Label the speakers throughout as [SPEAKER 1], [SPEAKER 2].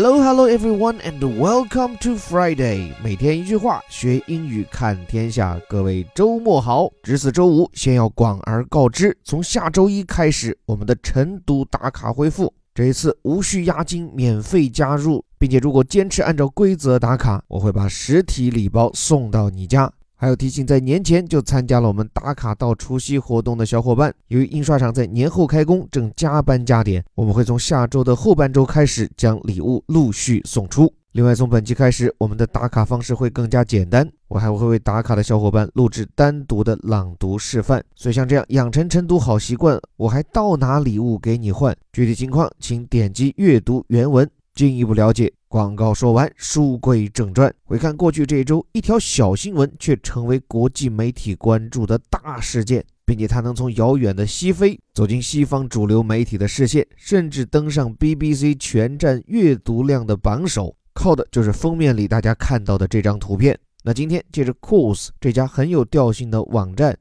[SPEAKER 1] Hello, hello, everyone, and welcome to Friday。每天一句话，学英语看天下。各位周末好！值此周五，先要广而告之：从下周一开始，我们的晨读打卡恢复。这一次无需押金，免费加入，并且如果坚持按照规则打卡，我会把实体礼包送到你家。还有提醒，在年前就参加了我们打卡到除夕活动的小伙伴，由于印刷厂在年后开工，正加班加点，我们会从下周的后半周开始将礼物陆续送出。另外，从本期开始，我们的打卡方式会更加简单，我还会为打卡的小伙伴录制单独的朗读示范。所以像这样养成晨读好习惯，我还倒拿礼物给你换。具体情况请点击阅读原文进一步了解。广告说完，书归正传。回看过去这一周，一条小新闻却成为国际媒体关注的大事件，并且它能从遥远的西非走进西方主流媒体的视线，甚至登上 BBC 全站阅读量的榜首，靠的就是封面里大家看到的这张图片。那今天借着 Course 这家很有调性的网站。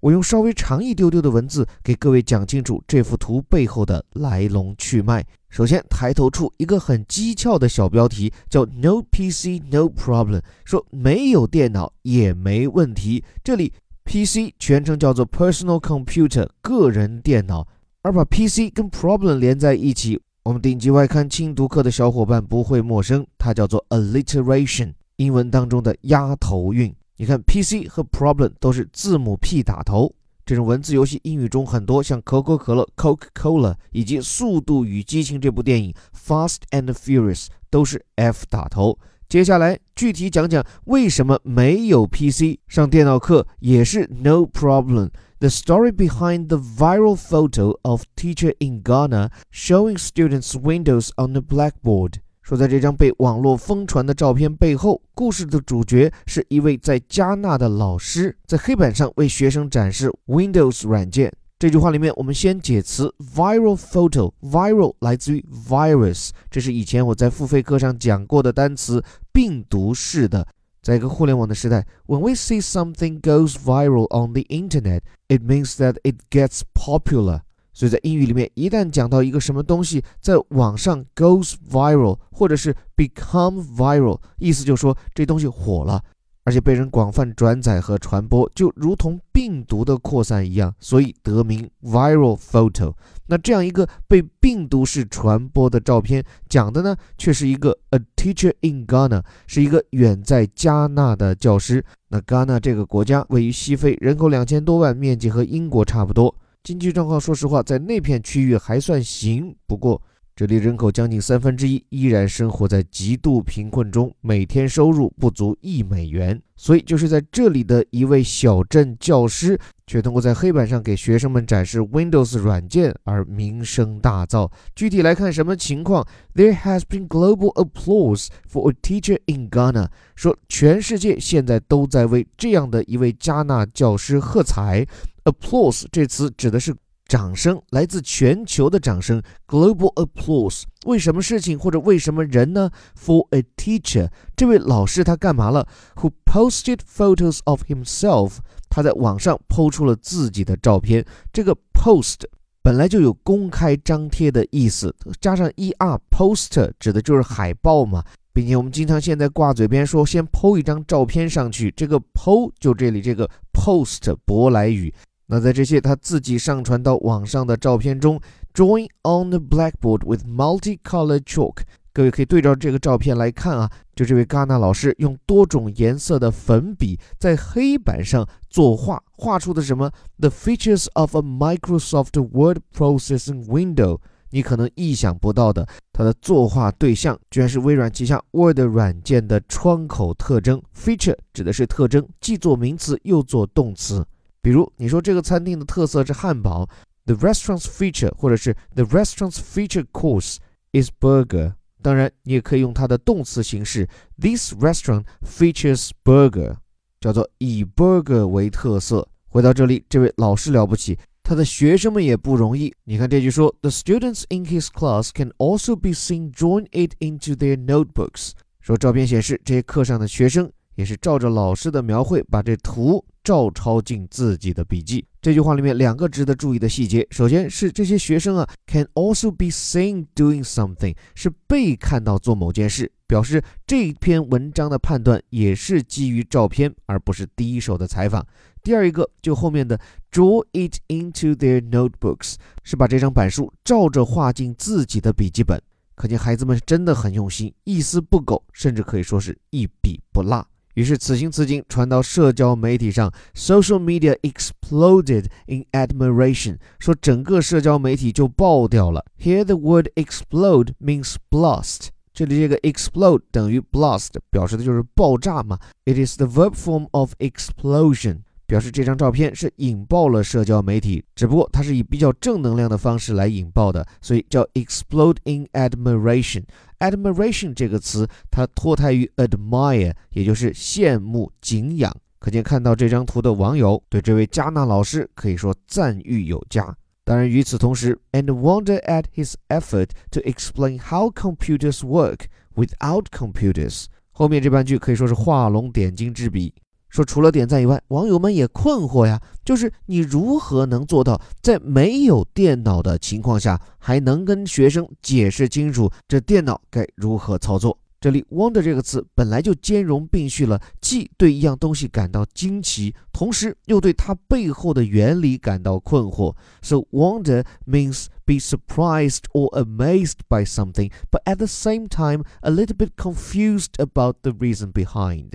[SPEAKER 1] 我用稍微长一丢丢的文字给各位讲清楚这幅图背后的来龙去脉。首先，抬头处一个很机巧的小标题叫 “No PC No Problem”，说没有电脑也没问题。这里 PC 全称叫做 Personal Computer，个人电脑。而把 PC 跟 Problem 连在一起，我们顶级外刊精读课的小伙伴不会陌生，它叫做 Alliteration，英文当中的押头韵。你看，PC 和 problem 都是字母 P 打头。这种文字游戏英语中很多，像可口可乐 Coca-Cola 以及《速度与激情》这部电影 Fast and Furious 都是 F 打头。接下来具体讲讲为什么没有 PC 上电脑课也是 No problem。The story behind the viral photo of teacher in Ghana showing students Windows on the blackboard。说，在这张被网络疯传的照片背后，故事的主角是一位在加纳的老师，在黑板上为学生展示 Windows 软件。这句话里面，我们先解词 viral photo，viral 来自于 virus，这是以前我在付费课上讲过的单词，病毒式的。在一个互联网的时代，when we see something goes viral on the internet，it means that it gets popular。所以在英语里面，一旦讲到一个什么东西在网上 goes viral，或者是 become viral，意思就是说这东西火了，而且被人广泛转载和传播，就如同病毒的扩散一样，所以得名 viral photo。那这样一个被病毒式传播的照片，讲的呢却是一个 a teacher in Ghana，是一个远在加纳的教师。那 Ghana 这个国家位于西非，人口两千多万，面积和英国差不多。经济状况，说实话，在那片区域还算行。不过，这里人口将近三分之一依然生活在极度贫困中，每天收入不足一美元。所以，就是在这里的一位小镇教师。却通过在黑板上给学生们展示 Windows 软件而名声大噪。具体来看，什么情况？There has been global applause for a teacher in Ghana。说全世界现在都在为这样的一位加纳教师喝彩。Applause 这词指的是掌声，来自全球的掌声。Global applause 为什么事情或者为什么人呢？For a teacher，这位老师他干嘛了？Who posted photos of himself。他在网上抛出了自己的照片。这个 post 本来就有公开张贴的意思，加上 er，poster 指的就是海报嘛，并且我们经常现在挂嘴边说先抛一张照片上去，这个抛就这里这个 post 舶来语。那在这些他自己上传到网上的照片中，drawing on the blackboard with multicolored chalk。各位可以对照这个照片来看啊，就这位戛纳老师用多种颜色的粉笔在黑板上作画，画出的什么？The features of a Microsoft Word processing window。你可能意想不到的，他的作画对象居然是微软旗下 Word 软件的窗口特征。Feature 指的是特征，既做名词又做动词。比如你说这个餐厅的特色是汉堡，The restaurant's feature，或者是 The restaurant's feature course is burger。当然，你也可以用它的动词形式，This restaurant features burger，叫做以 burger 为特色。回到这里，这位老师了不起，他的学生们也不容易。你看这句说，The students in his class can also be seen join it into their notebooks。说照片显示，这些课上的学生也是照着老师的描绘，把这图照抄进自己的笔记。这句话里面两个值得注意的细节，首先是这些学生啊，can also be seen doing something，是被看到做某件事，表示这篇文章的判断也是基于照片，而不是第一手的采访。第二一个，就后面的 draw it into their notebooks，是把这张板书照着画进自己的笔记本，可见孩子们真的很用心，一丝不苟，甚至可以说是一笔不落。于是此情此景传到社交媒体上，social media exploded in admiration，说整个社交媒体就爆掉了。Here the word explode means blast，这里这个 explode 等于 blast，表示的就是爆炸嘛。It is the verb form of explosion。 表示这张照片是引爆了社交媒体，只不过它是以比较正能量的方式来引爆的，所以叫 explode in admiration。admiration 这个词它脱胎于 admire，也就是羡慕、敬仰。可见看到这张图的网友对这位加纳老师可以说赞誉有加。当然，与此同时，and wonder at his effort to explain how computers work without computers。后面这半句可以说是画龙点睛之笔。说除了点赞以外，网友们也困惑呀，就是你如何能做到在没有电脑的情况下，还能跟学生解释清楚这电脑该如何操作？这里 wonder 这个词本来就兼容并蓄了，既对一样东西感到惊奇，同时又对它背后的原理感到困惑。So wonder means be surprised or amazed by something, but at the same time a little bit confused about the reason behind.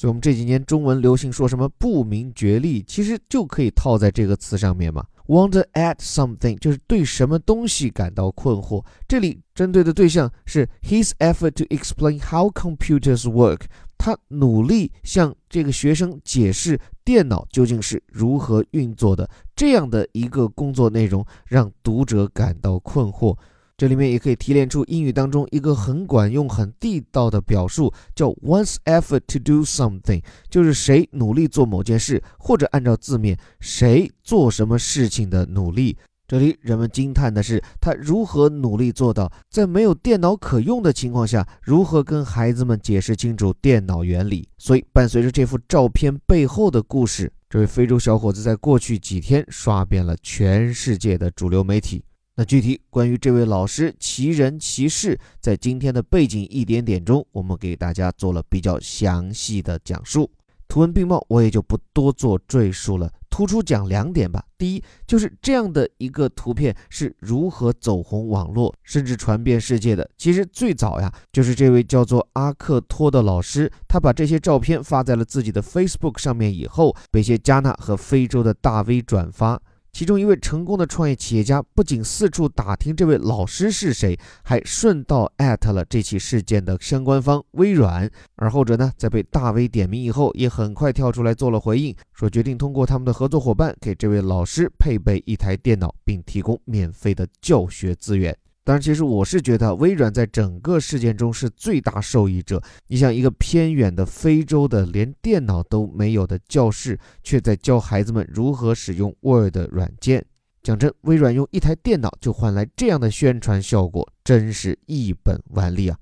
[SPEAKER 1] 所以，我们这几年中文流行说什么不明觉厉，其实就可以套在这个词上面嘛。Wonder at something 就是对什么东西感到困惑。这里针对的对象是 his effort to explain how computers work，他努力向这个学生解释电脑究竟是如何运作的。这样的一个工作内容让读者感到困惑。这里面也可以提炼出英语当中一个很管用、很地道的表述，叫 one's effort to do something，就是谁努力做某件事，或者按照字面，谁做什么事情的努力。这里人们惊叹的是，他如何努力做到在没有电脑可用的情况下，如何跟孩子们解释清楚电脑原理。所以，伴随着这幅照片背后的故事，这位非洲小伙子在过去几天刷遍了全世界的主流媒体。那具体关于这位老师其人其事，在今天的背景一点点中，我们给大家做了比较详细的讲述。图文并茂，我也就不多做赘述了，突出讲两点吧。第一，就是这样的一个图片是如何走红网络，甚至传遍世界的。其实最早呀，就是这位叫做阿克托的老师，他把这些照片发在了自己的 Facebook 上面以后，被一些加纳和非洲的大 V 转发。其中一位成功的创业企业家不仅四处打听这位老师是谁，还顺道艾特了这起事件的相关方微软。而后者呢，在被大 V 点名以后，也很快跳出来做了回应，说决定通过他们的合作伙伴给这位老师配备一台电脑，并提供免费的教学资源。当然，其实我是觉得微软在整个事件中是最大受益者。你想，一个偏远的非洲的连电脑都没有的教室，却在教孩子们如何使用 Word 软件。讲真，微软用一台电脑就换来这样的宣传效果，真是一本万利啊！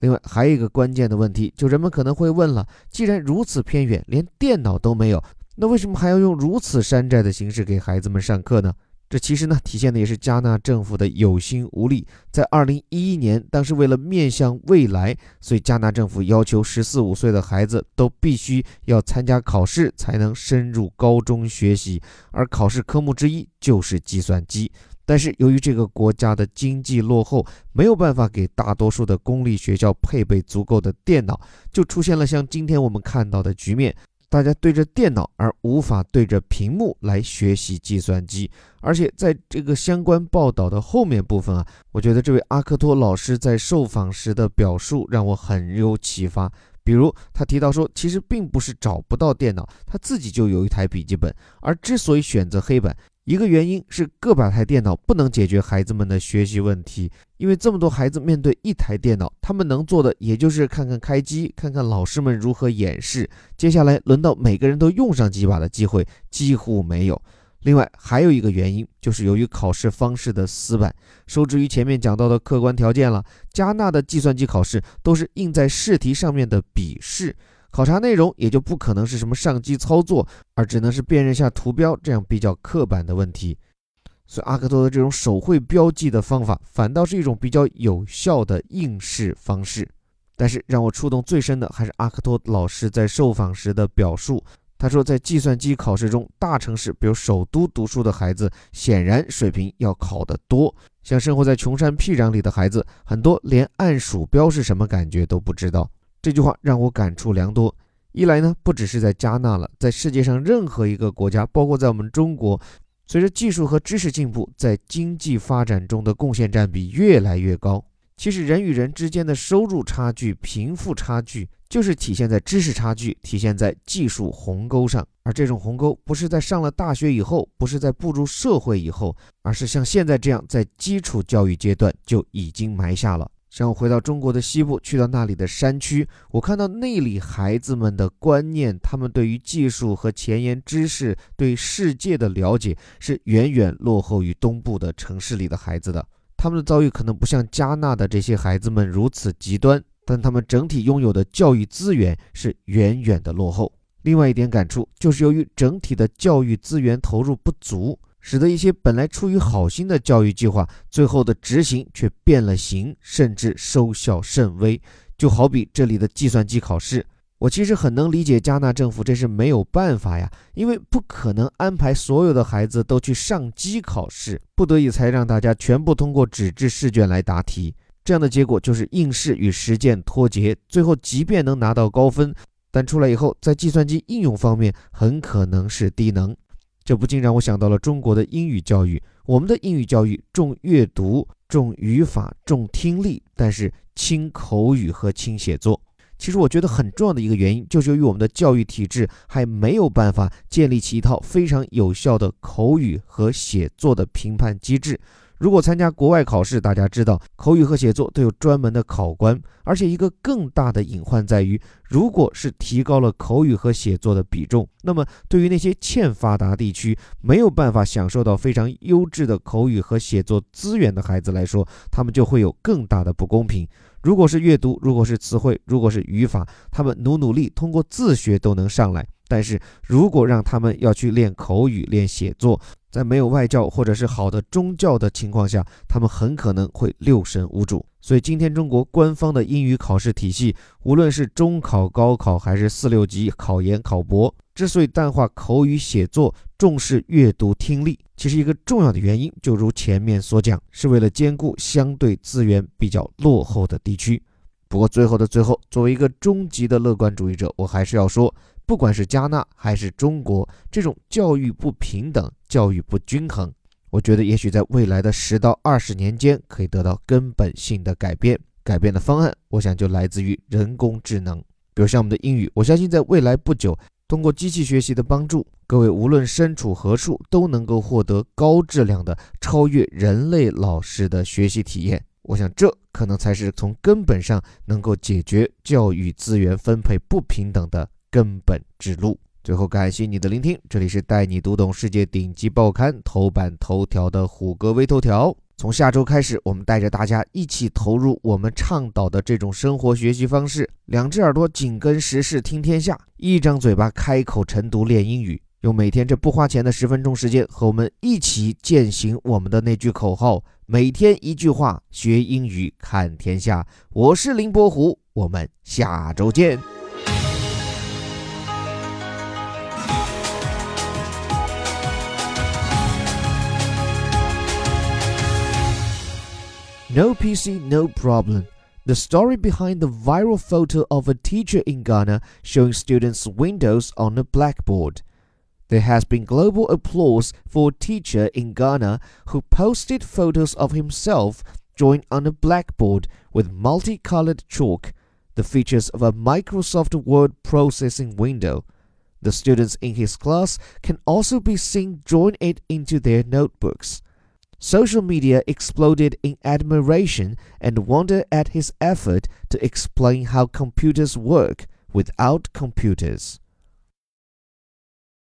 [SPEAKER 1] 另外，还有一个关键的问题，就人们可能会问了：既然如此偏远，连电脑都没有，那为什么还要用如此山寨的形式给孩子们上课呢？这其实呢，体现的也是加纳政府的有心无力。在二零一一年，当时为了面向未来，所以加纳政府要求十四五岁的孩子都必须要参加考试，才能深入高中学习。而考试科目之一就是计算机。但是由于这个国家的经济落后，没有办法给大多数的公立学校配备足够的电脑，就出现了像今天我们看到的局面。大家对着电脑而无法对着屏幕来学习计算机，而且在这个相关报道的后面部分啊，我觉得这位阿克托老师在受访时的表述让我很有启发。比如他提到说，其实并不是找不到电脑，他自己就有一台笔记本，而之所以选择黑板。一个原因是个把台电脑不能解决孩子们的学习问题，因为这么多孩子面对一台电脑，他们能做的也就是看看开机，看看老师们如何演示。接下来轮到每个人都用上几把的机会几乎没有。另外还有一个原因，就是由于考试方式的死板，受制于前面讲到的客观条件了，加纳的计算机考试都是印在试题上面的笔试。考察内容也就不可能是什么上机操作，而只能是辨认下图标这样比较刻板的问题。所以阿克托的这种手绘标记的方法，反倒是一种比较有效的应试方式。但是让我触动最深的还是阿克托老师在受访时的表述。他说，在计算机考试中，大城市比如首都读书的孩子，显然水平要考得多。像生活在穷山僻壤里的孩子，很多连按鼠标是什么感觉都不知道。这句话让我感触良多。一来呢，不只是在加纳了，在世界上任何一个国家，包括在我们中国，随着技术和知识进步，在经济发展中的贡献占比越来越高。其实人与人之间的收入差距、贫富差距，就是体现在知识差距、体现在技术鸿沟上。而这种鸿沟，不是在上了大学以后，不是在步入社会以后，而是像现在这样，在基础教育阶段就已经埋下了。像我回到中国的西部，去到那里的山区，我看到那里孩子们的观念，他们对于技术和前沿知识、对世界的了解，是远远落后于东部的城市里的孩子的。他们的遭遇可能不像加纳的这些孩子们如此极端，但他们整体拥有的教育资源是远远的落后。另外一点感触就是，由于整体的教育资源投入不足，使得一些本来出于好心的教育计划，最后的执行却变了形，甚至收效甚微。就好比这里的计算机考试。我其实很能理解加纳政府，这是没有办法呀，因为不可能安排所有的孩子都去上机考试，不得已才让大家全部通过纸质试卷来答题。这样的结果就是应试与实践脱节，最后即便能拿到高分，但出来以后在计算机应用方面很可能是低能。这不禁让我想到了中国的英语教育，我们的英语教育重阅读、重语法、重听力，但是轻口语和轻写作。其实我觉得很重要的一个原因，就是由于我们的教育体制还没有办法建立起一套非常有效的口语和写作的评判机制。如果参加国外考试，大家知道口语和写作都有专门的考官，而且一个更大的隐患在于，如果是提高了口语和写作的比重，那么对于那些欠发达地区没有办法享受到非常优质的口语和写作资源的孩子来说，他们就会有更大的不公平。如果是阅读，如果是词汇，如果是语法，他们努努力通过自学都能上来。但是如果让他们要去练口语、练写作，在没有外教或者是好的中教的情况下，他们很可能会六神无主。所以今天中国官方的英语考试体系，无论是中考、高考还是四六级考研、考博，之所以淡化口语写作，重视阅读听力，其实一个重要的原因，就如前面所讲，是为了兼顾相对资源比较落后的地区。不过最后的最后，作为一个终极的乐观主义者，我还是要说，不管是加纳还是中国，这种教育不平等、教育不均衡。我觉得也许在未来的十到二十年间可以得到根本性的改变。改变的方案，我想就来自于人工智能。比如像我们的英语，我相信在未来不久，通过机器学习的帮助，各位无论身处何处，都能够获得高质量的、超越人类老师的学习体验。我想这可能才是从根本上能够解决教育资源分配不平等的根本之路。最后，感谢你的聆听。这里是带你读懂世界顶级报刊头版头条的虎哥微头条。从下周开始，我们带着大家一起投入我们倡导的这种生活学习方式：两只耳朵紧跟时事听天下，一张嘴巴开口晨读练英语。用每天这不花钱的十分钟时间，和我们一起践行我们的那句口号：每天一句话，学英语看天下。我是林伯虎，我们下周见。No PC, no problem. The story behind the viral photo of a teacher in Ghana showing students windows on a blackboard. There has been global applause for a teacher in Ghana who posted photos of himself drawing on a blackboard with multicolored chalk, the features of a Microsoft Word processing window. The students in his class can also be seen drawing it into their notebooks. Social media exploded in admiration and wonder at his effort to explain how computers work without computers.